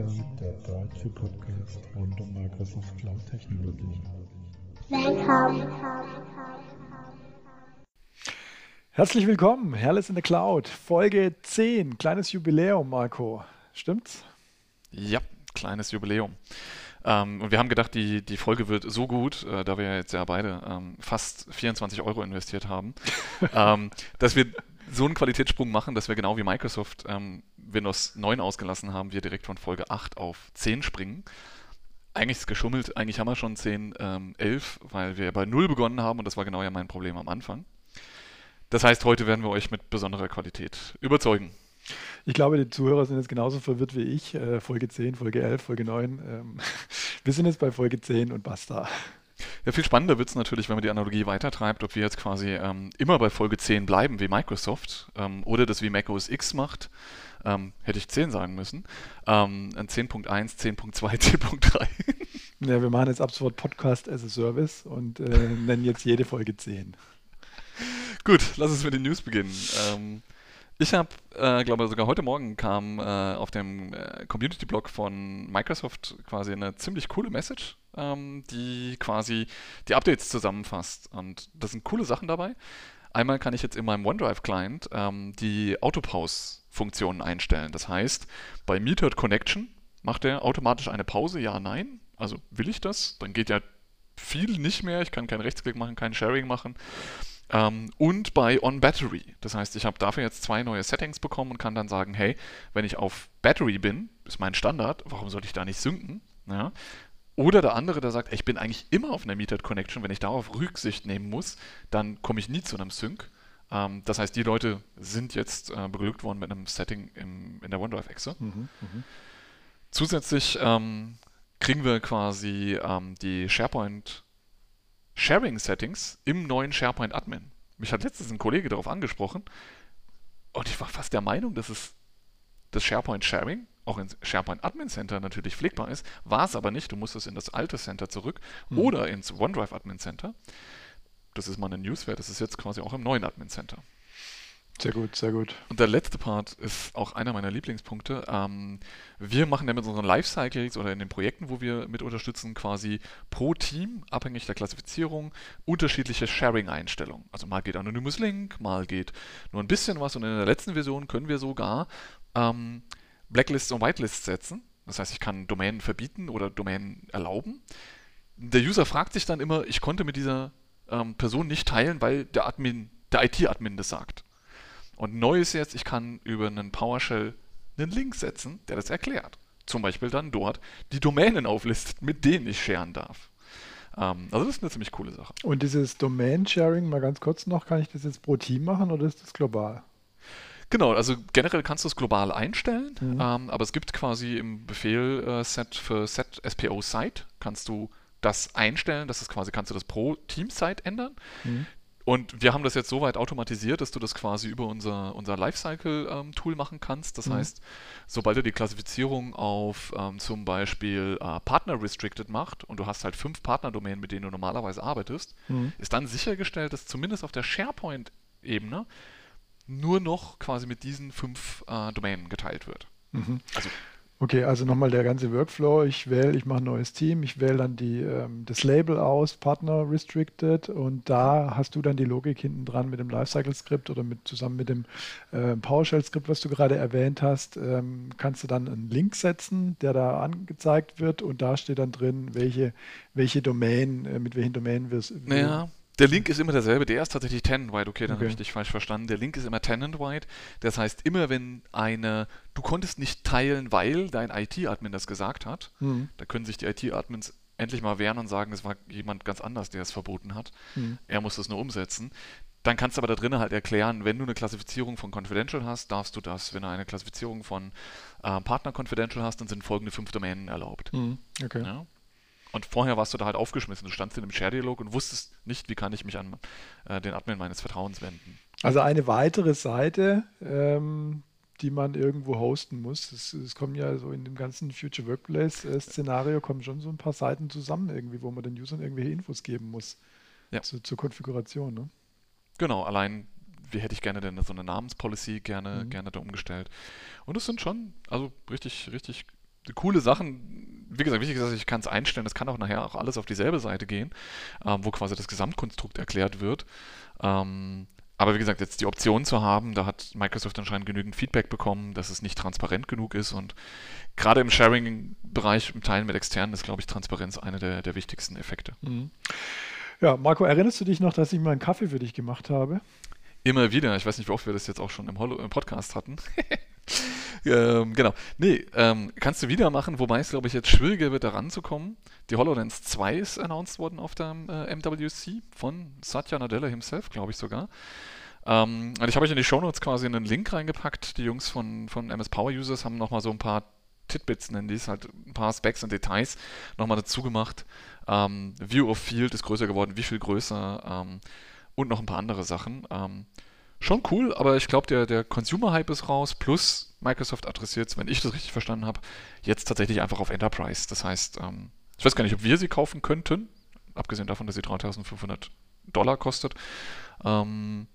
Cloud, der deutsche Podcast rund um Microsoft Cloud Technologien. Welcome. Herzlich willkommen, Herrles in the Cloud, Folge 10, kleines Jubiläum, Marco. Stimmt's? Ja, kleines Jubiläum. Ähm, und wir haben gedacht, die, die Folge wird so gut, äh, da wir ja jetzt ja beide ähm, fast 24 Euro investiert haben, ähm, dass wir so einen Qualitätssprung machen, dass wir genau wie Microsoft ähm, Windows 9 ausgelassen haben, wir direkt von Folge 8 auf 10 springen. Eigentlich ist es geschummelt, eigentlich haben wir schon 10, ähm, 11, weil wir bei 0 begonnen haben und das war genau ja mein Problem am Anfang. Das heißt, heute werden wir euch mit besonderer Qualität überzeugen. Ich glaube, die Zuhörer sind jetzt genauso verwirrt wie ich. Äh, Folge 10, Folge 11, Folge 9. Ähm, wir sind jetzt bei Folge 10 und basta. Ja, viel spannender wird es natürlich, wenn man die Analogie weitertreibt, ob wir jetzt quasi ähm, immer bei Folge 10 bleiben wie Microsoft ähm, oder das wie Mac OS X macht. Ähm, hätte ich 10 sagen müssen. Ähm, 10.1, 10.2, 10.3. Ja, wir machen jetzt ab sofort Podcast as a Service und äh, nennen jetzt jede Folge 10. Gut, lass uns mit den News beginnen. Ähm, ich habe, äh, glaube sogar heute Morgen kam äh, auf dem äh, Community-Blog von Microsoft quasi eine ziemlich coole Message, ähm, die quasi die Updates zusammenfasst. Und da sind coole Sachen dabei. Einmal kann ich jetzt in meinem OneDrive-Client ähm, die Autopause-Funktionen einstellen. Das heißt, bei Metered Connection macht er automatisch eine Pause, ja, nein. Also will ich das? Dann geht ja viel nicht mehr. Ich kann keinen Rechtsklick machen, kein Sharing machen. Ähm, und bei On Battery. Das heißt, ich habe dafür jetzt zwei neue Settings bekommen und kann dann sagen, hey, wenn ich auf Battery bin, ist mein Standard, warum sollte ich da nicht synken? Ja? Oder der andere, der sagt, ich bin eigentlich immer auf einer Metered Connection, wenn ich darauf Rücksicht nehmen muss, dann komme ich nie zu einem Sync. Ähm, das heißt, die Leute sind jetzt äh, beglückt worden mit einem Setting im, in der OneDrive-Exe. Mhm, mh. Zusätzlich ähm, kriegen wir quasi ähm, die SharePoint Sharing Settings im neuen SharePoint Admin. Mich hat letztens ein Kollege darauf angesprochen und ich war fast der Meinung, dass es das SharePoint Sharing auch in SharePoint Admin Center natürlich pflegbar ist, war es aber nicht. Du musstest in das alte Center zurück mhm. oder ins OneDrive Admin Center. Das ist mal eine Newswert, das ist jetzt quasi auch im neuen Admin Center. Sehr gut, sehr gut. Und der letzte Part ist auch einer meiner Lieblingspunkte. Ähm, wir machen ja mit unseren Lifecycles oder in den Projekten, wo wir mit unterstützen, quasi pro Team, abhängig der Klassifizierung, unterschiedliche Sharing-Einstellungen. Also mal geht Anonymous Link, mal geht nur ein bisschen was und in der letzten Version können wir sogar ähm, Blacklists und Whitelists setzen. Das heißt, ich kann Domänen verbieten oder Domänen erlauben. Der User fragt sich dann immer, ich konnte mit dieser ähm, Person nicht teilen, weil der Admin, der IT-Admin das sagt. Und neu ist jetzt, ich kann über einen PowerShell einen Link setzen, der das erklärt. Zum Beispiel dann dort die Domänen auflistet, mit denen ich sharen darf. Ähm, also das ist eine ziemlich coole Sache. Und dieses Domain-Sharing, mal ganz kurz noch, kann ich das jetzt pro Team machen oder ist das global? Genau, also generell kannst du es global einstellen, mhm. ähm, aber es gibt quasi im Befehl-Set äh, für Set SPO Site, kannst du das einstellen, dass es quasi, kannst du das pro Team-Site ändern. Mhm. Und wir haben das jetzt so weit automatisiert, dass du das quasi über unser, unser Lifecycle-Tool ähm, machen kannst. Das mhm. heißt, sobald du die Klassifizierung auf ähm, zum Beispiel äh, Partner Restricted macht und du hast halt fünf Partnerdomänen, mit denen du normalerweise arbeitest, mhm. ist dann sichergestellt, dass zumindest auf der SharePoint-Ebene nur noch quasi mit diesen fünf äh, Domänen geteilt wird. Mhm. Also Okay, also nochmal der ganze Workflow. Ich wähle, ich mache ein neues Team, ich wähle dann die, ähm, das Label aus, Partner Restricted, und da hast du dann die Logik hinten dran mit dem Lifecycle-Skript oder mit, zusammen mit dem äh, PowerShell-Skript, was du gerade erwähnt hast, ähm, kannst du dann einen Link setzen, der da angezeigt wird und da steht dann drin, welche, welche Domain, äh, mit welchen Domänen wir es. Naja, der Link ist immer derselbe, der ist tatsächlich tenant-wide. Okay, dann okay. habe ich dich falsch verstanden. Der Link ist immer tenant-wide. Das heißt, immer wenn eine, du konntest nicht teilen, weil dein IT-Admin das gesagt hat, mhm. da können sich die IT-Admins endlich mal wehren und sagen, es war jemand ganz anders, der es verboten hat. Mhm. Er muss das nur umsetzen. Dann kannst du aber da drinnen halt erklären, wenn du eine Klassifizierung von Confidential hast, darfst du das. Wenn du eine Klassifizierung von äh, Partner Confidential hast, dann sind folgende fünf Domänen erlaubt. Mhm. Okay. Ja? Und vorher warst du da halt aufgeschmissen. Du standst in einem Share-Dialog und wusstest nicht, wie kann ich mich an äh, den Admin meines Vertrauens wenden. Also eine weitere Seite, ähm, die man irgendwo hosten muss. Es, kommen ja so in dem ganzen Future Workplace-Szenario kommen schon so ein paar Seiten zusammen irgendwie, wo man den Usern irgendwelche Infos geben muss ja. zu, zur Konfiguration. Ne? Genau, allein wie hätte ich gerne denn so eine Namenspolicy gerne, mhm. gerne da umgestellt. Und es sind schon, also richtig, richtig coole Sachen. Wie gesagt, wichtig ist, ich kann es einstellen. Das kann auch nachher auch alles auf dieselbe Seite gehen, ähm, wo quasi das Gesamtkonstrukt erklärt wird. Ähm, aber wie gesagt, jetzt die Option zu haben, da hat Microsoft anscheinend genügend Feedback bekommen, dass es nicht transparent genug ist. Und gerade im Sharing-Bereich, im Teilen mit externen, ist, glaube ich, Transparenz einer der, der wichtigsten Effekte. Mhm. Ja, Marco, erinnerst du dich noch, dass ich mal einen Kaffee für dich gemacht habe? Immer wieder. Ich weiß nicht, wie oft wir das jetzt auch schon im, Holo im Podcast hatten. ähm, genau. Nee, ähm, kannst du wieder machen, wobei es, glaube ich, jetzt schwieriger wird, da ranzukommen. Die HoloLens 2 ist announced worden auf der äh, MWC von Satya Nadella himself, glaube ich sogar. Ähm, und ich habe euch in die Shownotes quasi einen Link reingepackt. Die Jungs von, von MS Power Users haben nochmal so ein paar Titbits, nennen die es, halt ein paar Specs und Details nochmal dazu gemacht. Ähm, View of Field ist größer geworden, wie viel größer ähm, und noch ein paar andere Sachen. Ähm, schon cool, aber ich glaube, der, der Consumer-Hype ist raus, plus Microsoft adressiert es, wenn ich das richtig verstanden habe, jetzt tatsächlich einfach auf Enterprise. Das heißt, ähm, ich weiß gar nicht, ob wir sie kaufen könnten, abgesehen davon, dass sie 3500 Dollar kostet. Ähm,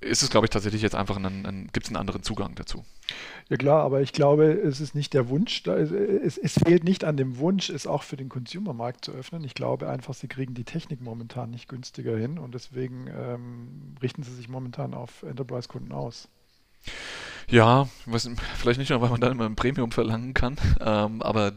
ist es, glaube ich, tatsächlich jetzt einfach ein, ein gibt es einen anderen Zugang dazu. Ja klar, aber ich glaube, es ist nicht der Wunsch, es, es, fehlt nicht an dem Wunsch, es auch für den Consumermarkt zu öffnen. Ich glaube einfach, sie kriegen die Technik momentan nicht günstiger hin und deswegen ähm, richten sie sich momentan auf Enterprise-Kunden aus. Ja, weiß, vielleicht nicht nur, weil man dann immer ein Premium verlangen kann, ähm, aber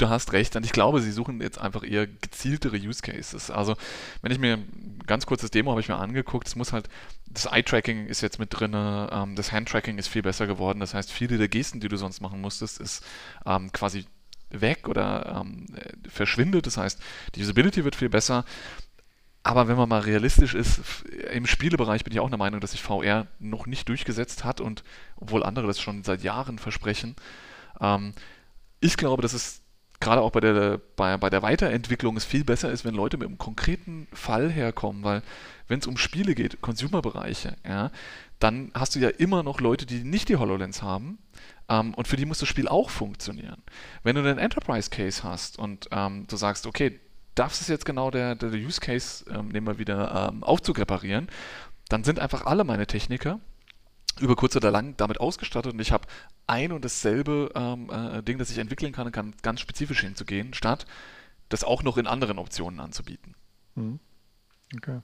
du hast recht. Und ich glaube, sie suchen jetzt einfach eher gezieltere Use Cases. Also, wenn ich mir ganz kurzes Demo habe ich mir angeguckt, es muss halt, das Eye-Tracking ist jetzt mit drin, ähm, das Hand-Tracking ist viel besser geworden. Das heißt, viele der Gesten, die du sonst machen musstest, ist ähm, quasi weg oder ähm, verschwindet. Das heißt, die Usability wird viel besser. Aber wenn man mal realistisch ist, im Spielebereich bin ich auch der Meinung, dass sich VR noch nicht durchgesetzt hat und obwohl andere das schon seit Jahren versprechen. Ähm, ich glaube, dass es gerade auch bei der, bei, bei der Weiterentwicklung es viel besser ist, wenn Leute mit einem konkreten Fall herkommen, weil wenn es um Spiele geht, Consumer-Bereiche, ja, dann hast du ja immer noch Leute, die nicht die HoloLens haben ähm, und für die muss das Spiel auch funktionieren. Wenn du einen Enterprise-Case hast und ähm, du sagst, okay, das ist jetzt genau der, der Use Case, ähm, nehmen wir wieder, ähm, Aufzug reparieren, dann sind einfach alle meine Techniker über kurz oder lang damit ausgestattet und ich habe ein und dasselbe ähm, äh, Ding, das ich entwickeln kann, kann ganz spezifisch hinzugehen, statt das auch noch in anderen Optionen anzubieten. Mhm. Okay.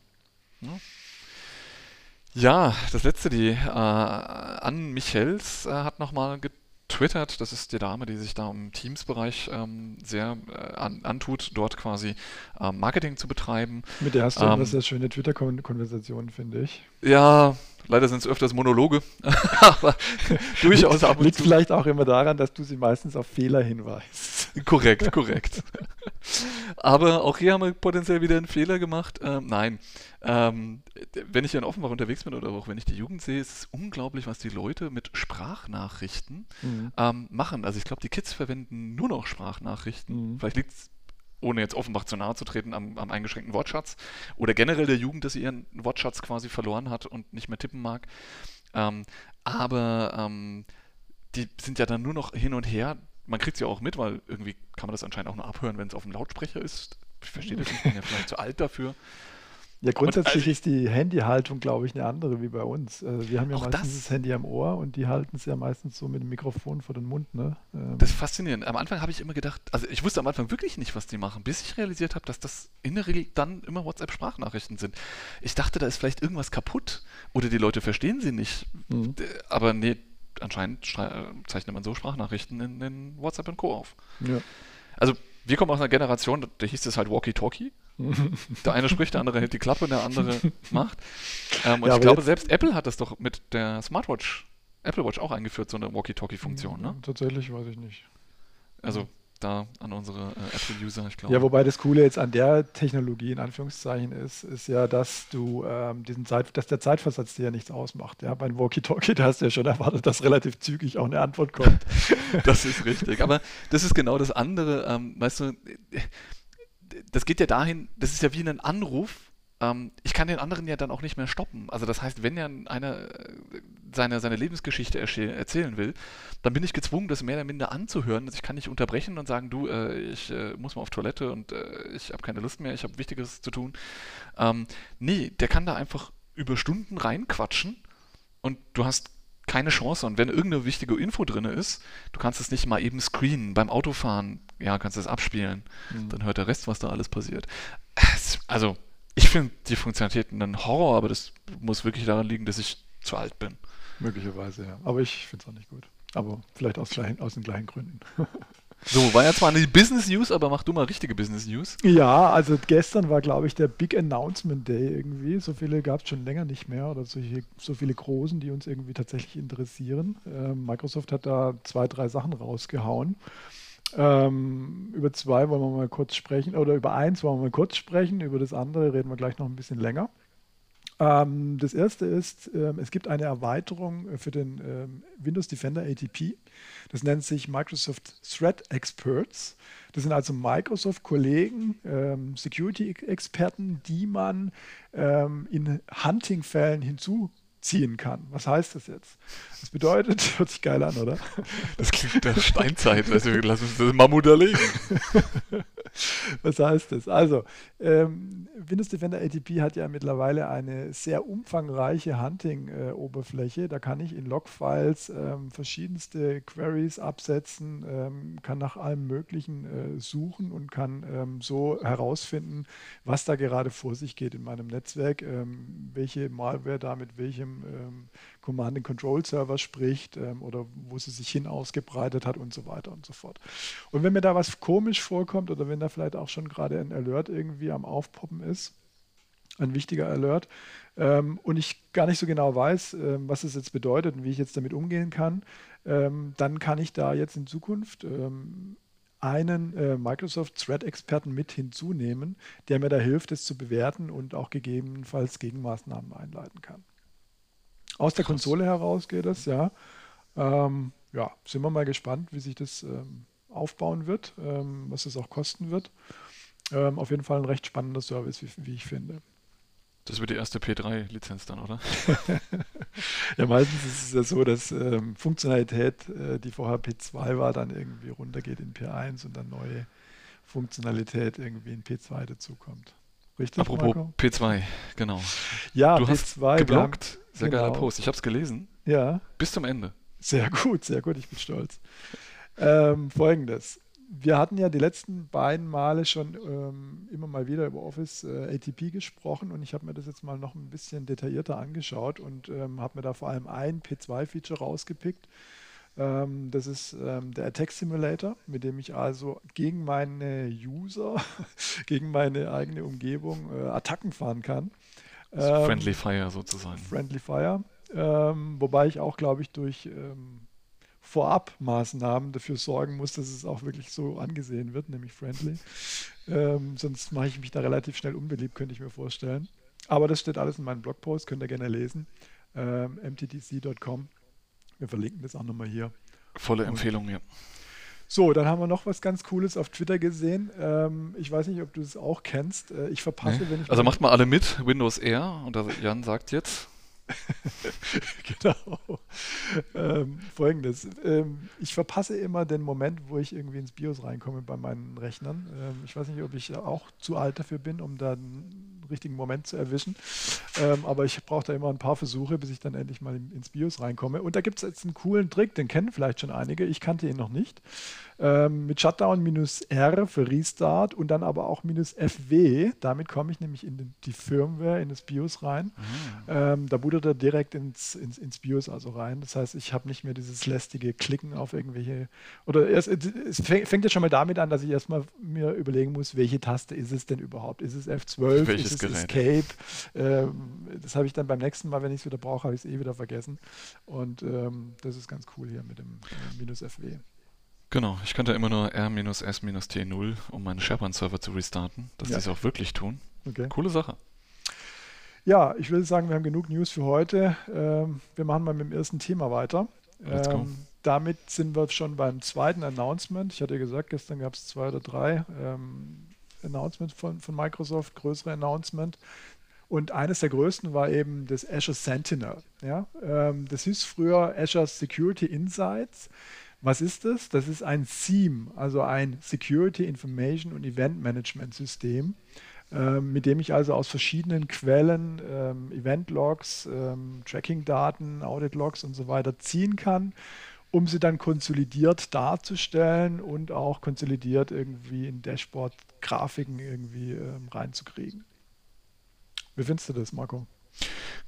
Ja. ja. das letzte, die äh, Ann Michels äh, hat nochmal getwittert, das ist die Dame, die sich da im Teams-Bereich ähm, sehr äh, an, antut, dort quasi ähm, Marketing zu betreiben. Mit der hast du ähm, immer sehr schöne Twitter-Konversationen, finde ich. Ja, Leider sind es öfters Monologe, aber durchaus ab und Liegt zu. vielleicht auch immer daran, dass du sie meistens auf Fehler hinweist. Korrekt, korrekt. aber auch hier haben wir potenziell wieder einen Fehler gemacht. Ähm, nein, ähm, wenn ich in Offenbach unterwegs bin oder auch wenn ich die Jugend sehe, ist es unglaublich, was die Leute mit Sprachnachrichten mhm. ähm, machen. Also ich glaube, die Kids verwenden nur noch Sprachnachrichten. Mhm. Vielleicht liegt es ohne jetzt Offenbach zu nahe zu treten, am, am, eingeschränkten Wortschatz oder generell der Jugend, dass sie ihren Wortschatz quasi verloren hat und nicht mehr tippen mag. Ähm, aber ähm, die sind ja dann nur noch hin und her. Man kriegt sie auch mit, weil irgendwie kann man das anscheinend auch nur abhören, wenn es auf dem Lautsprecher ist. Ich verstehe das nicht, ich bin ja vielleicht zu alt dafür. Ja, grundsätzlich also, ist die Handyhaltung, glaube ich, eine andere wie bei uns. Also wir haben ja meistens das, das, Handy am Ohr und die halten es ja meistens so mit dem Mikrofon vor den Mund. Ne? Ähm. Das ist faszinierend. Am Anfang habe ich immer gedacht, also ich wusste am Anfang wirklich nicht, was die machen, bis ich realisiert habe, dass das in der Regel dann immer WhatsApp-Sprachnachrichten sind. Ich dachte, da ist vielleicht irgendwas kaputt oder die Leute verstehen sie nicht. Mhm. Aber nee, anscheinend zeichnet man so Sprachnachrichten in, in WhatsApp und Co. auf. Ja. Also wir kommen aus einer Generation, da hieß es halt Walkie-Talkie. der eine spricht, der andere hält die Klappe, der andere macht. Ähm, und ja, ich glaube, selbst Apple hat das doch mit der Smartwatch, Apple Watch auch eingeführt, so eine Walkie-Talkie-Funktion, ne? Tatsächlich weiß ich nicht. Also da an unsere äh, Apple-User, ich glaube. Ja, wobei das Coole jetzt an der Technologie in Anführungszeichen ist, ist ja, dass du ähm, diesen Zeit, dass der Zeitversatz dir ja nichts ausmacht. Ja, bei Walkie-Talkie, da hast du ja schon erwartet, dass relativ zügig auch eine Antwort kommt. das ist richtig. Aber das ist genau das andere. Ähm, weißt du, das geht ja dahin, das ist ja wie ein Anruf. Ähm, ich kann den anderen ja dann auch nicht mehr stoppen. Also das heißt, wenn ja einer äh, seine, seine Lebensgeschichte erzählen will, dann bin ich gezwungen, das mehr oder minder anzuhören. Also ich kann nicht unterbrechen und sagen, du, äh, ich äh, muss mal auf Toilette und äh, ich habe keine Lust mehr, ich habe Wichtiges zu tun. Ähm, nee, der kann da einfach über Stunden reinquatschen und du hast keine Chance. Und wenn irgendeine wichtige Info drin ist, du kannst es nicht mal eben screenen. Beim Autofahren, ja, kannst du es abspielen. Mhm. Dann hört der Rest, was da alles passiert. Also, ich finde die Funktionalitäten ein Horror, aber das muss wirklich daran liegen, dass ich zu alt bin. Möglicherweise, ja. Aber ich finde es auch nicht gut. Aber vielleicht aus, aus den gleichen Gründen. So, war ja zwar eine Business News, aber mach du mal richtige Business News. Ja, also gestern war, glaube ich, der Big Announcement Day irgendwie. So viele gab es schon länger nicht mehr oder solche, so viele großen, die uns irgendwie tatsächlich interessieren. Ähm, Microsoft hat da zwei, drei Sachen rausgehauen. Ähm, über zwei wollen wir mal kurz sprechen, oder über eins wollen wir mal kurz sprechen, über das andere reden wir gleich noch ein bisschen länger. Ähm, das erste ist, ähm, es gibt eine Erweiterung für den ähm, Windows Defender ATP. Das nennt sich Microsoft Threat Experts. Das sind also Microsoft-Kollegen, ähm, Security-Experten, die man ähm, in Hunting-Fällen hinzu ziehen kann. Was heißt das jetzt? Das bedeutet, hört sich geil an, oder? Das klingt der Steinzeit. Also lass uns das Mammut erlegen. Was heißt das? Also, ähm, Windows Defender ATP hat ja mittlerweile eine sehr umfangreiche Hunting-Oberfläche. da kann ich in Logfiles ähm, verschiedenste Queries absetzen, ähm, kann nach allem Möglichen äh, suchen und kann ähm, so herausfinden, was da gerade vor sich geht in meinem Netzwerk, ähm, welche Malware da mit welchem ähm, Command-and-Control-Server spricht ähm, oder wo sie sich hin ausgebreitet hat und so weiter und so fort. Und wenn mir da was komisch vorkommt oder wenn da vielleicht auch schon gerade ein Alert irgendwie am Aufpoppen ist, ein wichtiger Alert, ähm, und ich gar nicht so genau weiß, ähm, was es jetzt bedeutet und wie ich jetzt damit umgehen kann, ähm, dann kann ich da jetzt in Zukunft ähm, einen äh, Microsoft Threat-Experten mit hinzunehmen, der mir da hilft, es zu bewerten und auch gegebenenfalls Gegenmaßnahmen einleiten kann. Aus der Konsole heraus geht es, ja. Ähm, ja, sind wir mal gespannt, wie sich das ähm, aufbauen wird, ähm, was es auch kosten wird. Ähm, auf jeden Fall ein recht spannender Service, wie, wie ich finde. Das wird die erste P3-Lizenz dann, oder? ja, meistens ist es ja so, dass ähm, Funktionalität, äh, die vorher P2 war, dann irgendwie runtergeht in P1 und dann neue Funktionalität irgendwie in P2 dazukommt. Richtig? Apropos Marco? P2, genau. Ja, du P2, hast geblockt. Sehr genau. geiler Post. Ich habe es gelesen. Ja. Bis zum Ende. Sehr gut, sehr gut. Ich bin stolz. Ähm, Folgendes. Wir hatten ja die letzten beiden Male schon ähm, immer mal wieder über Office äh, ATP gesprochen und ich habe mir das jetzt mal noch ein bisschen detaillierter angeschaut und ähm, habe mir da vor allem ein P2-Feature rausgepickt. Ähm, das ist ähm, der Attack Simulator, mit dem ich also gegen meine User, gegen meine eigene Umgebung äh, Attacken fahren kann. Also Friendly Fire sozusagen. Friendly Fire. Wobei ich auch, glaube ich, durch Vorabmaßnahmen dafür sorgen muss, dass es auch wirklich so angesehen wird, nämlich friendly. Ähm, sonst mache ich mich da relativ schnell unbeliebt, könnte ich mir vorstellen. Aber das steht alles in meinem Blogpost, könnt ihr gerne lesen. Ähm, mttc.com. Wir verlinken das auch nochmal hier. Volle Empfehlung, ja. So, dann haben wir noch was ganz Cooles auf Twitter gesehen. Ähm, ich weiß nicht, ob du das auch kennst. Äh, ich verpasse, nee. wenn ich. Also macht mal alle mit, Windows R. Und Jan sagt jetzt. genau. Ähm, Folgendes. Ähm, ich verpasse immer den Moment, wo ich irgendwie ins BIOS reinkomme bei meinen Rechnern. Ähm, ich weiß nicht, ob ich auch zu alt dafür bin, um da einen richtigen Moment zu erwischen. Ähm, aber ich brauche da immer ein paar Versuche, bis ich dann endlich mal ins BIOS reinkomme. Und da gibt es jetzt einen coolen Trick, den kennen vielleicht schon einige. Ich kannte ihn noch nicht. Ähm, mit Shutdown minus R für Restart und dann aber auch minus FW. Damit komme ich nämlich in die Firmware, in das BIOS rein. Mhm. Ähm, da bootet er direkt ins, ins, ins BIOS also rein. Das heißt, ich habe nicht mehr dieses lästige Klicken auf irgendwelche. Oder erst, es fängt ja schon mal damit an, dass ich erstmal mir überlegen muss, welche Taste ist es denn überhaupt? Ist es F12? Welches ist es Gerät? Escape? Ähm, das habe ich dann beim nächsten Mal, wenn ich es wieder brauche, habe ich es eh wieder vergessen. Und ähm, das ist ganz cool hier mit dem äh, minus FW. Genau, ich kannte immer nur R-S-T0, um meinen SharePoint-Server zu restarten, dass ja. die es auch wirklich tun. Okay. Coole Sache. Ja, ich würde sagen, wir haben genug News für heute. Ähm, wir machen mal mit dem ersten Thema weiter. Let's go. Ähm, damit sind wir schon beim zweiten Announcement. Ich hatte ja gesagt, gestern gab es zwei oder drei ähm, Announcements von, von Microsoft, größere Announcement. Und eines der größten war eben das Azure Sentinel. Ja? Das hieß früher Azure Security Insights. Was ist das? Das ist ein SIEM, also ein Security Information und Event Management System, ähm, mit dem ich also aus verschiedenen Quellen ähm, Event-Logs, ähm, Tracking-Daten, Audit-Logs und so weiter ziehen kann, um sie dann konsolidiert darzustellen und auch konsolidiert irgendwie in Dashboard-Grafiken irgendwie ähm, reinzukriegen. Wie findest du das, Marco?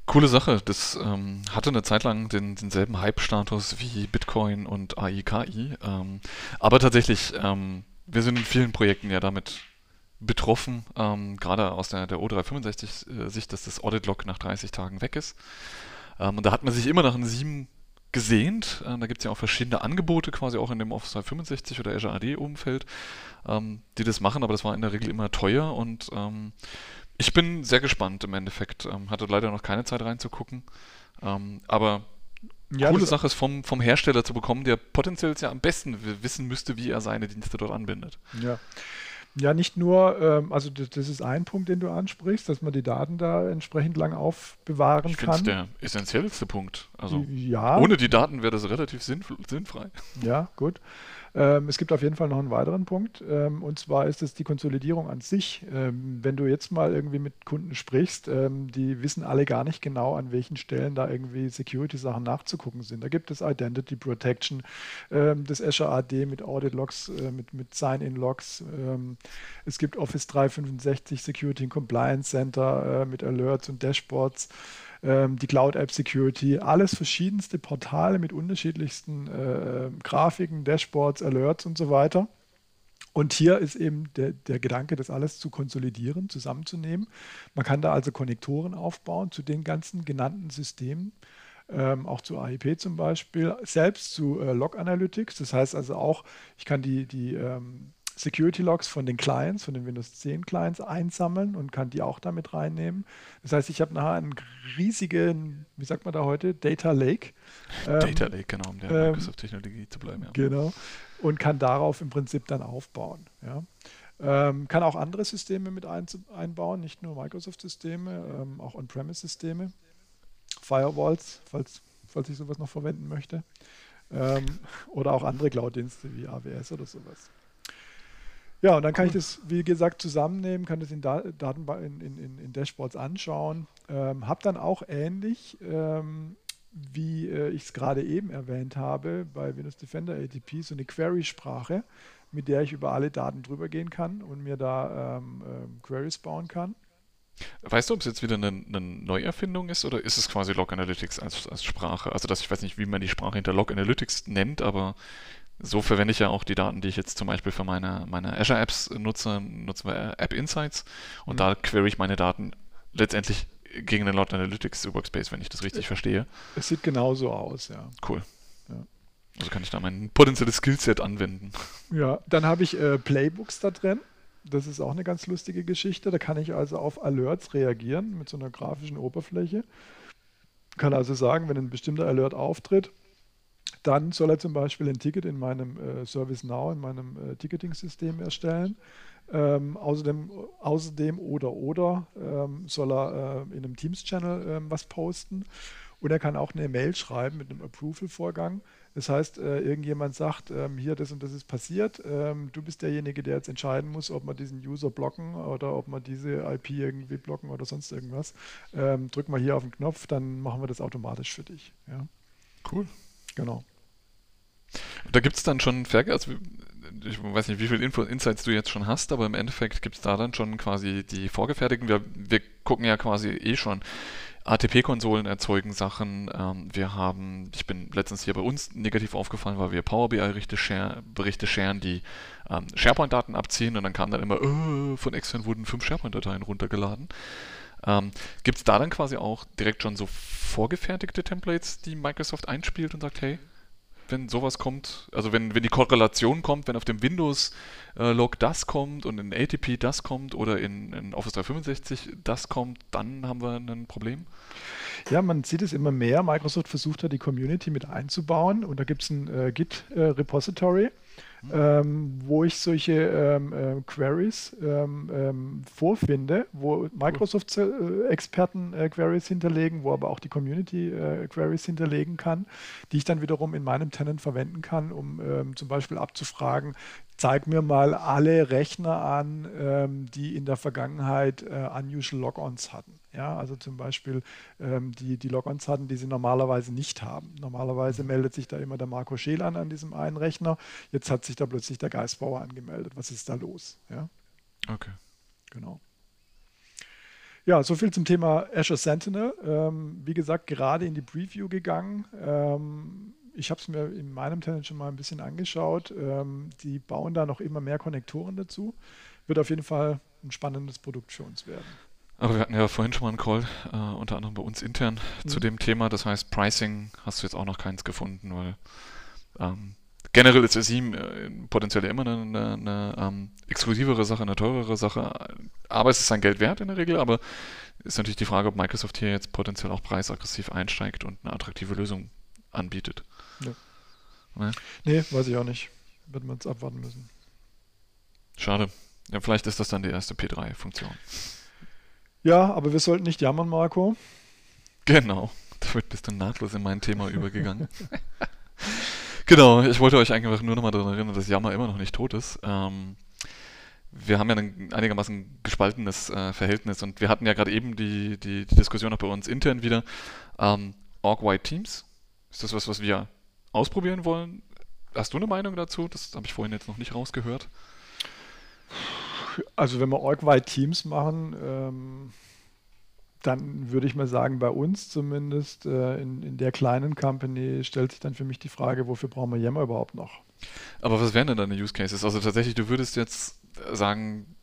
Coole Sache. Das ähm, hatte eine Zeit lang den, denselben Hype-Status wie Bitcoin und AIKI. Ähm, aber tatsächlich, ähm, wir sind in vielen Projekten ja damit betroffen, ähm, gerade aus der, der O365-Sicht, dass das Audit-Log nach 30 Tagen weg ist. Ähm, und da hat man sich immer nach einem 7 gesehnt. Äh, da gibt es ja auch verschiedene Angebote, quasi auch in dem Office 365 oder Azure AD-Umfeld, ähm, die das machen, aber das war in der Regel immer teuer und ich bin sehr gespannt im Endeffekt. Ähm, hatte leider noch keine Zeit reinzugucken. Ähm, aber ja, coole Sache ist vom, vom Hersteller zu bekommen, der potenziell ja am besten wissen müsste, wie er seine Dienste dort anbindet. Ja. Ja, nicht nur, ähm, also das, das, ist ein Punkt, den du ansprichst, dass man die Daten da entsprechend lang aufbewahren ich kann. Das ist der essentiellste Punkt. Also ja. ohne die Daten wäre das relativ sinnfrei. Ja, gut. Ähm, es gibt auf jeden Fall noch einen weiteren Punkt, ähm, und zwar ist es die Konsolidierung an sich. Ähm, wenn du jetzt mal irgendwie mit Kunden sprichst, ähm, die wissen alle gar nicht genau, an welchen Stellen da irgendwie Security-Sachen nachzugucken sind. Da gibt es Identity Protection, ähm, das Azure AD mit Audit Logs, äh, mit, mit Sign-in-Logs. Ähm, es gibt Office 365 Security and Compliance Center äh, mit Alerts und Dashboards die Cloud App Security, alles verschiedenste Portale mit unterschiedlichsten äh, Grafiken, Dashboards, Alerts und so weiter. Und hier ist eben der, der, Gedanke, das alles zu konsolidieren, zusammenzunehmen. Man kann da also Konnektoren aufbauen zu den ganzen genannten Systemen, ähm, auch zu AIP zum Beispiel, selbst zu äh, Log Analytics. Das heißt also auch, ich kann die, die ähm, Security Logs von den Clients, von den Windows 10 Clients einsammeln und kann die auch damit reinnehmen. Das heißt, ich habe nachher einen riesigen, wie sagt man da heute, Data Lake. Ähm, Data Lake, genau, um der ähm, Microsoft-Technologie zu bleiben. Ja. Genau. Und kann darauf im Prinzip dann aufbauen. Ja. Ähm, kann auch andere Systeme mit ein, einbauen, nicht nur Microsoft-Systeme, ähm, auch On-Premise-Systeme, Firewalls, falls, falls ich sowas noch verwenden möchte. Ähm, oder auch andere Cloud-Dienste wie AWS oder sowas. Ja, und dann kann ich das, wie gesagt, zusammennehmen, kann das in, da in, in, in, Dashboards anschauen. Ähm, habe dann auch ähnlich, ähm, wie äh, ich es gerade eben erwähnt habe, bei Windows Defender ATP so eine Query-Sprache, mit der ich über alle Daten drüber gehen kann und mir da ähm, ähm Queries bauen kann. Weißt du, ob es jetzt wieder eine, eine, Neuerfindung ist oder ist es quasi Log Analytics als, als Sprache? Also, dass ich weiß nicht, wie man die Sprache hinter Log Analytics nennt, aber so verwende ich ja auch die Daten, die ich jetzt zum Beispiel für meine, meine Azure Apps nutze, nutzen wir App Insights und mhm. da query ich meine Daten letztendlich gegen den Log Analytics Workspace, wenn ich das richtig verstehe. Es sieht genauso aus, ja. Cool. Ja. Also kann ich da mein potenzielles Skillset anwenden. Ja, dann habe ich äh, Playbooks da drin. Das ist auch eine ganz lustige Geschichte. Da kann ich also auf Alerts reagieren mit so einer grafischen Oberfläche. Kann also sagen, wenn ein bestimmter Alert auftritt, dann soll er zum Beispiel ein Ticket in meinem äh, ServiceNow, in meinem äh, Ticketing-System erstellen. Ähm, außerdem, außerdem oder oder ähm, soll er äh, in einem Teams-Channel ähm, was posten. Und er kann auch eine Mail schreiben mit einem Approval-Vorgang. Das heißt, äh, irgendjemand sagt, ähm, hier, das und das ist passiert. Ähm, du bist derjenige, der jetzt entscheiden muss, ob man diesen User blocken oder ob man diese IP irgendwie blocken oder sonst irgendwas. Ähm, drück mal hier auf den Knopf, dann machen wir das automatisch für dich. Ja. Cool. Genau. Da gibt es dann schon also ich weiß nicht, wie viele Info Insights du jetzt schon hast, aber im Endeffekt gibt es da dann schon quasi die vorgefertigten. Wir, wir gucken ja quasi eh schon. ATP-Konsolen erzeugen Sachen. Ähm, wir haben, ich bin letztens hier bei uns negativ aufgefallen, weil wir Power BI-Berichte sharen, die ähm, SharePoint-Daten abziehen und dann kam dann immer, oh, von extern wurden fünf SharePoint-Dateien runtergeladen. Ähm, Gibt es da dann quasi auch direkt schon so vorgefertigte Templates, die Microsoft einspielt und sagt, hey, wenn sowas kommt, also wenn, wenn die Korrelation kommt, wenn auf dem Windows-Log äh, das kommt und in ATP das kommt oder in, in Office 365 das kommt, dann haben wir ein Problem? Ja, man sieht es immer mehr. Microsoft versucht da die Community mit einzubauen und da gibt es ein äh, Git-Repository. Äh, ähm, wo ich solche ähm, äh, Queries ähm, ähm, vorfinde, wo Microsoft-Experten äh, Queries hinterlegen, wo aber auch die Community äh, Queries hinterlegen kann, die ich dann wiederum in meinem Tenant verwenden kann, um ähm, zum Beispiel abzufragen, zeig mir mal alle Rechner an, ähm, die in der Vergangenheit äh, unusual Logons hatten. Ja, also zum Beispiel ähm, die, die Logons hatten, die sie normalerweise nicht haben. Normalerweise meldet sich da immer der Marco Scheel an an diesem einen Rechner. Jetzt hat sich da plötzlich der Geistbauer angemeldet. Was ist da los? Ja? Okay. Genau. Ja, soviel zum Thema Azure Sentinel. Ähm, wie gesagt, gerade in die Preview gegangen. Ähm, ich habe es mir in meinem Tenant schon mal ein bisschen angeschaut. Ähm, die bauen da noch immer mehr Konnektoren dazu. Wird auf jeden Fall ein spannendes Produkt für uns werden. Aber wir hatten ja vorhin schon mal einen Call, äh, unter anderem bei uns intern, mhm. zu dem Thema. Das heißt, Pricing hast du jetzt auch noch keins gefunden, weil ähm, generell ist SIEM äh, potenziell immer eine, eine, eine ähm, exklusivere Sache, eine teurere Sache. Aber es ist sein Geld wert in der Regel. Aber ist natürlich die Frage, ob Microsoft hier jetzt potenziell auch preisaggressiv einsteigt und eine attraktive Lösung anbietet. Ne? Nee, weiß ich auch nicht. Wird man jetzt abwarten müssen. Schade. Ja, vielleicht ist das dann die erste P3-Funktion. Ja, aber wir sollten nicht jammern, Marco. Genau. Damit bist du nahtlos in mein Thema übergegangen. genau, ich wollte euch einfach nur nochmal daran erinnern, dass Jammer immer noch nicht tot ist. Ähm, wir haben ja ein einigermaßen gespaltenes äh, Verhältnis und wir hatten ja gerade eben die, die, die, Diskussion auch bei uns intern wieder. Ähm, Org-Wide Teams, ist das was, was wir ausprobieren wollen? Hast du eine Meinung dazu? Das habe ich vorhin jetzt noch nicht rausgehört. Also wenn wir org-wide Teams machen, ähm, dann würde ich mal sagen, bei uns zumindest äh, in, in der kleinen Company stellt sich dann für mich die Frage, wofür brauchen wir Yammer überhaupt noch? Aber was wären denn deine Use Cases? Also tatsächlich, du würdest jetzt sagen,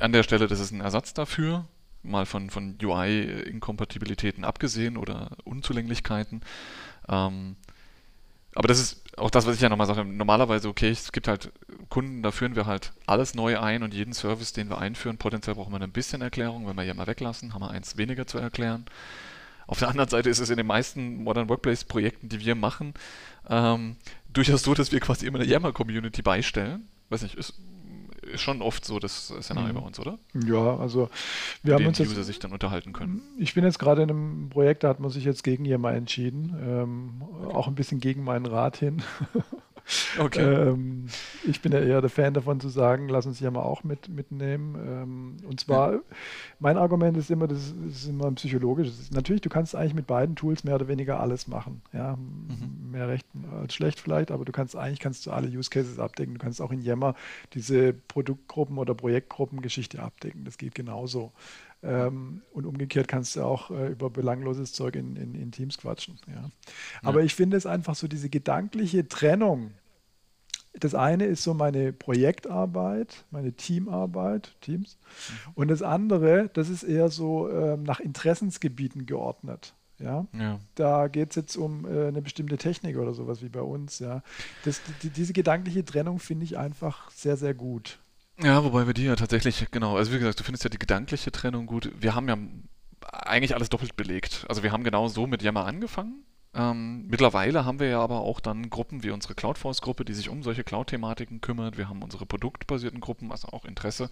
an der Stelle, das ist ein Ersatz dafür, mal von, von UI-Inkompatibilitäten abgesehen oder Unzulänglichkeiten. Ähm, aber das ist auch das, was ich ja nochmal sage. Normalerweise, okay, es gibt halt Kunden, da führen wir halt alles neu ein und jeden Service, den wir einführen, potenziell brauchen wir ein bisschen Erklärung. Wenn wir hier mal weglassen, haben wir eins weniger zu erklären. Auf der anderen Seite ist es in den meisten Modern Workplace-Projekten, die wir machen, ähm, durchaus so, dass wir quasi immer eine Yammer-Community beistellen. Weiß nicht, ist ist schon oft so das Szenario mhm. bei uns, oder? Ja, also wir haben uns jetzt, User sich dann unterhalten können. Ich bin jetzt gerade in einem Projekt, da hat man sich jetzt gegen Yammer entschieden, ähm, auch ein bisschen gegen meinen Rat hin. Okay. Ähm, ich bin ja eher der Fan davon zu sagen, lass uns ja mal auch mit, mitnehmen. Ähm, und zwar, ja. mein Argument ist immer, das ist immer ein psychologisches. Natürlich, du kannst eigentlich mit beiden Tools mehr oder weniger alles machen. Ja, mhm. mehr recht als schlecht vielleicht, aber du kannst eigentlich kannst du alle Use Cases abdecken. Du kannst auch in Yammer diese Produktgruppen oder Projektgruppen-Geschichte abdecken. Das geht genauso. Ähm, und umgekehrt kannst du auch äh, über belangloses Zeug in, in, in Teams quatschen. Ja. Aber ja. ich finde es einfach so diese gedankliche Trennung. Das eine ist so meine Projektarbeit, meine Teamarbeit, Teams. Mhm. Und das andere, das ist eher so ähm, nach Interessensgebieten geordnet. Ja? ja. Da geht es jetzt um äh, eine bestimmte Technik oder sowas wie bei uns. Ja? Das, die, diese gedankliche Trennung finde ich einfach sehr, sehr gut. Ja, wobei wir die ja tatsächlich, genau, also wie gesagt, du findest ja die gedankliche Trennung gut. Wir haben ja eigentlich alles doppelt belegt. Also wir haben genau so mit Yammer angefangen. Ähm, mittlerweile haben wir ja aber auch dann Gruppen wie unsere CloudForce-Gruppe, die sich um solche Cloud-Thematiken kümmert. Wir haben unsere produktbasierten Gruppen, also auch Interesse.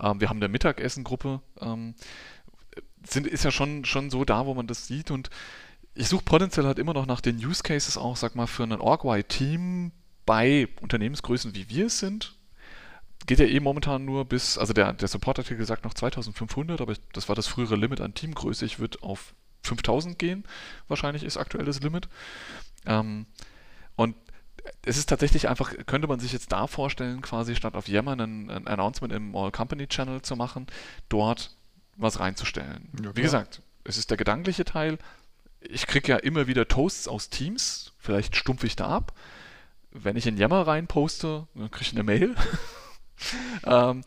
Ähm, wir haben eine Mittagessen-Gruppe. Ähm, ist ja schon, schon so da, wo man das sieht. Und ich suche potenziell halt immer noch nach den Use Cases auch, sag mal, für ein Org-Wide-Team bei Unternehmensgrößen, wie wir es sind, geht ja eh momentan nur bis, also der, der Support-Artikel sagt noch 2500, aber das war das frühere Limit an Teamgröße. Ich würde auf 5000 gehen, wahrscheinlich ist aktuelles Limit. Ähm, und es ist tatsächlich einfach, könnte man sich jetzt da vorstellen, quasi statt auf Yammer ein, ein Announcement im All-Company-Channel zu machen, dort was reinzustellen. Ja, Wie gesagt, es ist der gedankliche Teil. Ich kriege ja immer wieder Toasts aus Teams, vielleicht stumpfe ich da ab. Wenn ich in Yammer rein poste, dann kriege ich eine Mail. ähm,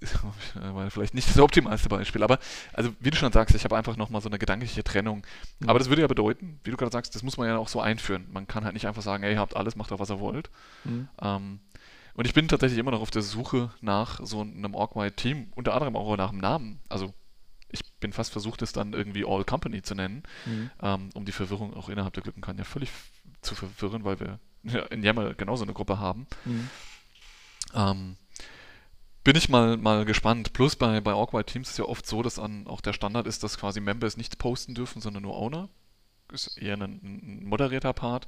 war vielleicht nicht das optimalste Beispiel, aber also wie du schon sagst, ich habe einfach nochmal so eine gedankliche Trennung. Mhm. Aber das würde ja bedeuten, wie du gerade sagst, das muss man ja auch so einführen. Man kann halt nicht einfach sagen, ey, ihr habt alles, macht doch was ihr wollt. Mhm. Ähm, und ich bin tatsächlich immer noch auf der Suche nach so einem Org-Wide-Team, unter anderem auch nach einem Namen. Also ich bin fast versucht, es dann irgendwie All Company zu nennen, mhm. ähm, um die Verwirrung auch innerhalb der Glücken kann ja völlig zu verwirren, weil wir in Yammer genauso eine Gruppe haben. Mhm. Ähm, bin ich mal, mal gespannt. Plus bei, bei Awkward Teams ist ja oft so, dass an, auch der Standard ist, dass quasi Members nicht posten dürfen, sondern nur Owner. Ist eher ein, ein moderierter Part.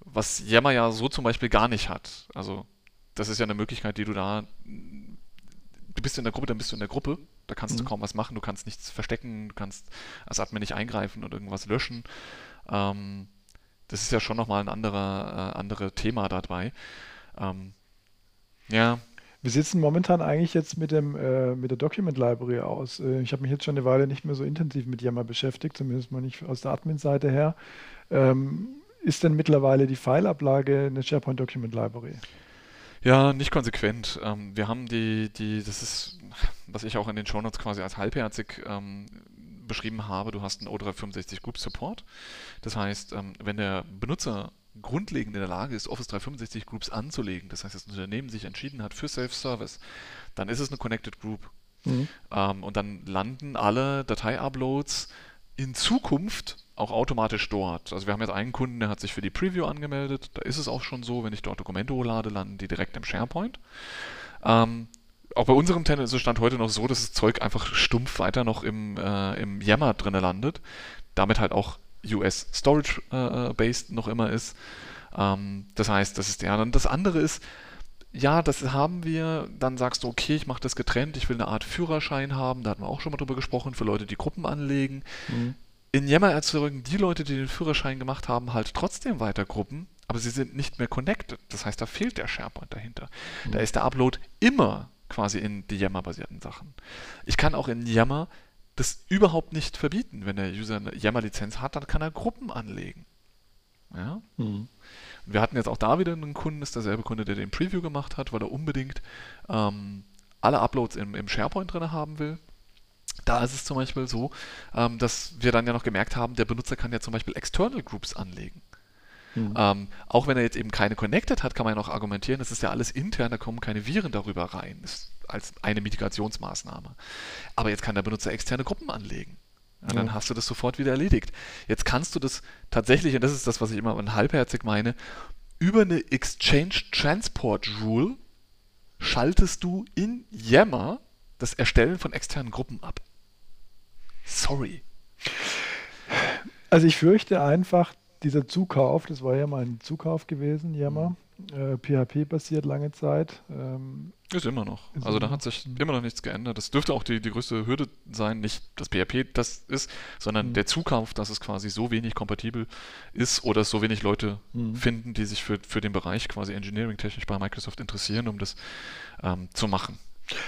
Was Yammer ja so zum Beispiel gar nicht hat. Also das ist ja eine Möglichkeit, die du da. Du bist in der Gruppe, dann bist du in der Gruppe. Da kannst mhm. du kaum was machen. Du kannst nichts verstecken. Du kannst als Admin nicht eingreifen und irgendwas löschen. Ähm, das ist ja schon nochmal ein anderer, äh, andere Thema dabei. Ähm, ja. Wir sitzen momentan eigentlich jetzt mit, dem, äh, mit der Document Library aus. Äh, ich habe mich jetzt schon eine Weile nicht mehr so intensiv mit Yammer beschäftigt, zumindest mal nicht aus der Admin-Seite her. Ähm, ist denn mittlerweile die Fileablage eine SharePoint Document Library? Ja, nicht konsequent. Ähm, wir haben die, die, das ist, was ich auch in den Shownotes quasi als halbherzig ähm, beschrieben habe, du hast einen O365 Group Support. Das heißt, ähm, wenn der Benutzer grundlegend in der Lage ist, Office 365 Groups anzulegen, das heißt, das Unternehmen sich entschieden hat für Self-Service, dann ist es eine Connected Group. Mhm. Ähm, und dann landen alle Datei-Uploads in Zukunft auch automatisch dort. Also wir haben jetzt einen Kunden, der hat sich für die Preview angemeldet. Da ist es auch schon so, wenn ich dort Dokumente hochlade, landen die direkt im SharePoint. Ähm, auch bei unserem Tenant ist es Stand heute noch so, dass das Zeug einfach stumpf weiter noch im, äh, im Yammer drinne landet. Damit halt auch US Storage äh, based noch immer ist. Ähm, das heißt, das ist der. Und das andere ist, ja, das haben wir, dann sagst du, okay, ich mache das getrennt, ich will eine Art Führerschein haben, da hatten wir auch schon mal drüber gesprochen, für Leute, die Gruppen anlegen. Mhm. In Yammer erzeugen die Leute, die den Führerschein gemacht haben, halt trotzdem weiter Gruppen, aber sie sind nicht mehr connected. Das heißt, da fehlt der SharePoint dahinter. Mhm. Da ist der Upload immer quasi in die Yammer-basierten Sachen. Ich kann auch in Yammer das überhaupt nicht verbieten. Wenn der User eine Yammer-Lizenz hat, dann kann er Gruppen anlegen. Ja? Mhm. Wir hatten jetzt auch da wieder einen Kunden, das ist derselbe Kunde, der den Preview gemacht hat, weil er unbedingt ähm, alle Uploads im, im SharePoint drin haben will. Da ist es zum Beispiel so, ähm, dass wir dann ja noch gemerkt haben, der Benutzer kann ja zum Beispiel External Groups anlegen. Mhm. Ähm, auch wenn er jetzt eben keine Connected hat, kann man ja noch argumentieren, das ist ja alles intern, da kommen keine Viren darüber rein. Das als eine Mitigationsmaßnahme. Aber jetzt kann der Benutzer externe Gruppen anlegen. Ja, dann ja. hast du das sofort wieder erledigt. Jetzt kannst du das tatsächlich, und das ist das, was ich immer halbherzig meine, über eine Exchange Transport Rule schaltest du in Yammer das Erstellen von externen Gruppen ab. Sorry. Also ich fürchte einfach, dieser Zukauf, das war ja mal ein Zukauf gewesen, Yammer, mhm äh, PHP basiert lange Zeit. Ähm, ist immer noch. Ist also da hat sich immer noch nichts geändert. Das dürfte auch die, die größte Hürde sein, nicht das PHP das ist, sondern mhm. der Zukauf, dass es quasi so wenig kompatibel ist oder so wenig Leute mhm. finden, die sich für, für den Bereich quasi engineering-technisch bei Microsoft interessieren, um das ähm, zu machen.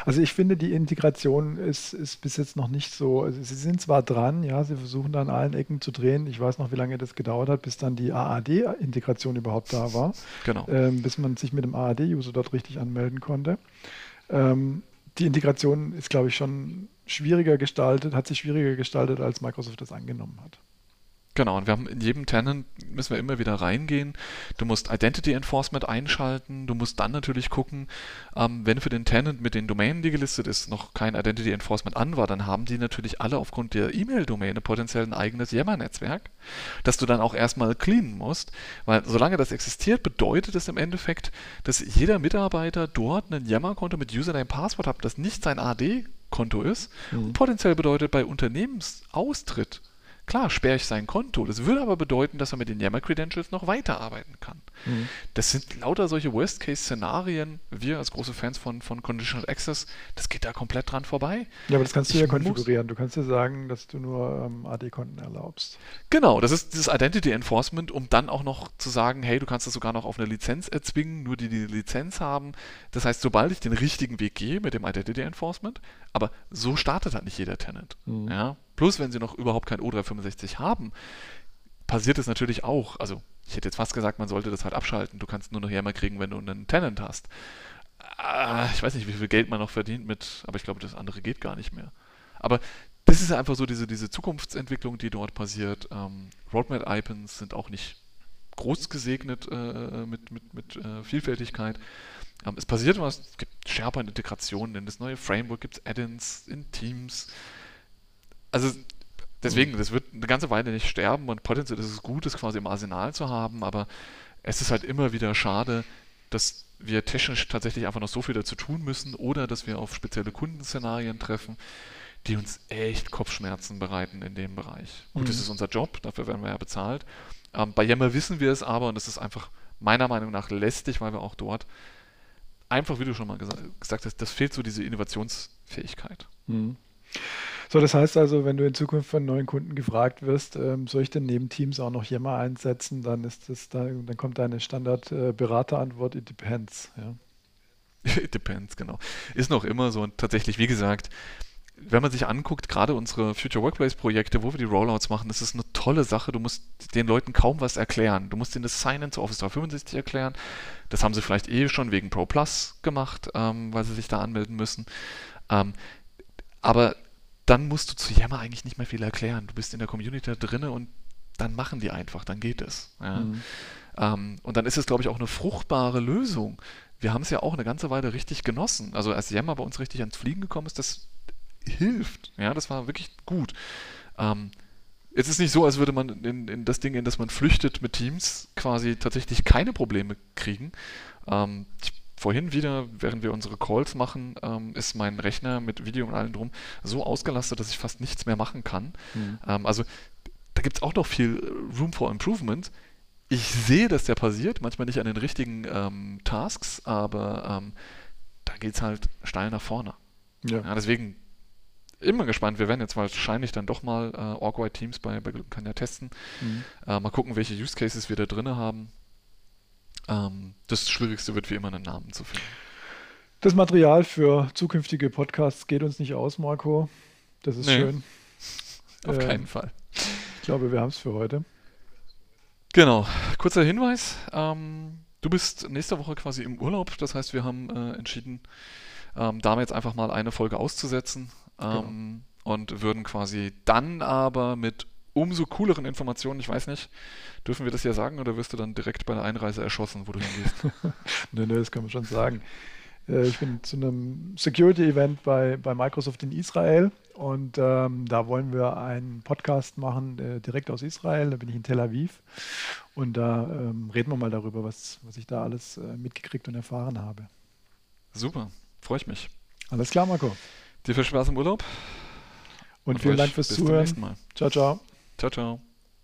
Also ich finde, die Integration ist, ist bis jetzt noch nicht so. Also sie sind zwar dran, ja, sie versuchen da an allen Ecken zu drehen. Ich weiß noch, wie lange das gedauert hat, bis dann die AAD-Integration überhaupt da war. Genau. Ähm, bis man sich mit dem AAD-User dort richtig anmelden konnte. Ähm, die Integration ist, glaube ich, schon schwieriger gestaltet, hat sich schwieriger gestaltet, als Microsoft das angenommen hat. Genau, und wir haben in jedem Tenant müssen wir immer wieder reingehen. Du musst Identity Enforcement einschalten. Du musst dann natürlich gucken, ähm, wenn für den Tenant mit den Domänen, die gelistet ist, noch kein Identity Enforcement an war, dann haben die natürlich alle aufgrund der E-Mail-Domäne potenziell ein eigenes Yammer-Netzwerk, das du dann auch erstmal cleanen musst. Weil solange das existiert, bedeutet es im Endeffekt, dass jeder Mitarbeiter dort ein Yammer-Konto mit Username Passwort hat, das nicht sein AD-Konto ist. Mhm. Und potenziell bedeutet bei Unternehmensaustritt Klar, sperre ich sein Konto. Das würde aber bedeuten, dass er mit den Yammer-Credentials noch weiterarbeiten kann. Mhm. Das sind lauter solche Worst-Case-Szenarien. Wir als große Fans von, von Conditional Access, das geht da komplett dran vorbei. Ja, aber das kannst du ich ja konfigurieren. Du kannst ja sagen, dass du nur ähm, AD-Konten erlaubst. Genau, das ist dieses Identity Enforcement, um dann auch noch zu sagen, hey, du kannst das sogar noch auf eine Lizenz erzwingen, nur die die Lizenz haben. Das heißt, sobald ich den richtigen Weg gehe mit dem Identity Enforcement, aber so startet halt nicht jeder Tenant. Mhm. Ja, Plus, wenn sie noch überhaupt kein O365 haben, passiert es natürlich auch. Also, ich hätte jetzt fast gesagt, man sollte das halt abschalten. Du kannst nur noch Yammer kriegen, wenn du einen Tenant hast. Ah, ich weiß nicht, wie viel Geld man noch verdient mit, aber ich glaube, das andere geht gar nicht mehr. Aber das ist einfach so diese, diese Zukunftsentwicklung, die dort passiert. Ähm, Roadmap-Icons sind auch nicht groß gesegnet äh, mit, mit, mit äh, Vielfältigkeit. Ähm, es passiert was, es gibt SharePoint-Integrationen, in das neue Framework gibt es Add-ins in Teams also deswegen, das wird eine ganze Weile nicht sterben und potenziell ist es gut, es quasi im Arsenal zu haben, aber es ist halt immer wieder schade, dass wir technisch tatsächlich einfach noch so viel dazu tun müssen oder dass wir auf spezielle Kundenszenarien treffen, die uns echt Kopfschmerzen bereiten in dem Bereich. Gut, mhm. das ist unser Job, dafür werden wir ja bezahlt. Ähm, bei Yammer wissen wir es aber und es ist einfach meiner Meinung nach lästig, weil wir auch dort einfach, wie du schon mal gesagt, gesagt hast, das fehlt so diese Innovationsfähigkeit. Mhm. So, das heißt also, wenn du in Zukunft von neuen Kunden gefragt wirst, ähm, soll ich denn neben Teams auch noch Yammer einsetzen, dann ist das da, dann kommt deine Standard-Beraterantwort, it depends. Ja. it depends, genau. Ist noch immer so und tatsächlich, wie gesagt, wenn man sich anguckt, gerade unsere Future Workplace Projekte, wo wir die Rollouts machen, das ist eine tolle Sache. Du musst den Leuten kaum was erklären. Du musst ihnen das Sign-in zu Office 365 erklären. Das haben sie vielleicht eh schon wegen Pro Plus gemacht, ähm, weil sie sich da anmelden müssen. Ähm, aber dann musst du zu Yammer eigentlich nicht mehr viel erklären. Du bist in der Community da drinne und dann machen die einfach, dann geht es. Ja. Mhm. Ähm, und dann ist es, glaube ich, auch eine fruchtbare Lösung. Wir haben es ja auch eine ganze Weile richtig genossen. Also als Yammer bei uns richtig ans Fliegen gekommen ist, das hilft. Ja, das war wirklich gut. Ähm, es ist nicht so, als würde man in, in, das Ding, in das man flüchtet mit Teams, quasi tatsächlich keine Probleme kriegen. Ähm, ich, vorhin wieder, während wir unsere Calls machen, ähm, ist mein Rechner mit Video und allem drum so ausgelastet, dass ich fast nichts mehr machen kann. Mhm. Ähm, also da gibt es auch noch viel Room for Improvement. Ich sehe, dass der passiert, manchmal nicht an den richtigen ähm, Tasks, aber ähm, da geht es halt steil nach vorne. Ja. ja deswegen immer gespannt. Wir werden jetzt wahrscheinlich dann doch mal äh, Org-Wide Teams bei, bei kann ja testen. Mhm. Äh, mal gucken, welche Use Cases wir da drin haben. Ähm, das Schwierigste wird wie immer einen Namen zu finden. Das Material für zukünftige Podcasts geht uns nicht aus, Marco. Das ist nee. schön. Auf äh, keinen Fall. Ich glaube, wir haben es für heute. Genau. Kurzer Hinweis. Ähm, du bist nächste Woche quasi im Urlaub. Das heißt, wir haben äh, entschieden, ähm, da jetzt einfach mal eine Folge auszusetzen. Genau. Ähm, genau. Und würden quasi dann aber mit umso cooleren Informationen, ich weiß nicht, dürfen wir das ja sagen oder wirst du dann direkt bei der Einreise erschossen, wo du hingehst? nö, nö, das kann man schon sagen. Äh, ich bin zu einem Security-Event bei, bei Microsoft in Israel und ähm, da wollen wir einen Podcast machen äh, direkt aus Israel. Da bin ich in Tel Aviv und da ähm, reden wir mal darüber, was, was ich da alles äh, mitgekriegt und erfahren habe. Super, freue ich mich. Alles klar, Marco. Dir viel Spaß im Urlaub. Und, und vielen Dank fürs Zuhören. Ciao, ciao. Ciao, ciao.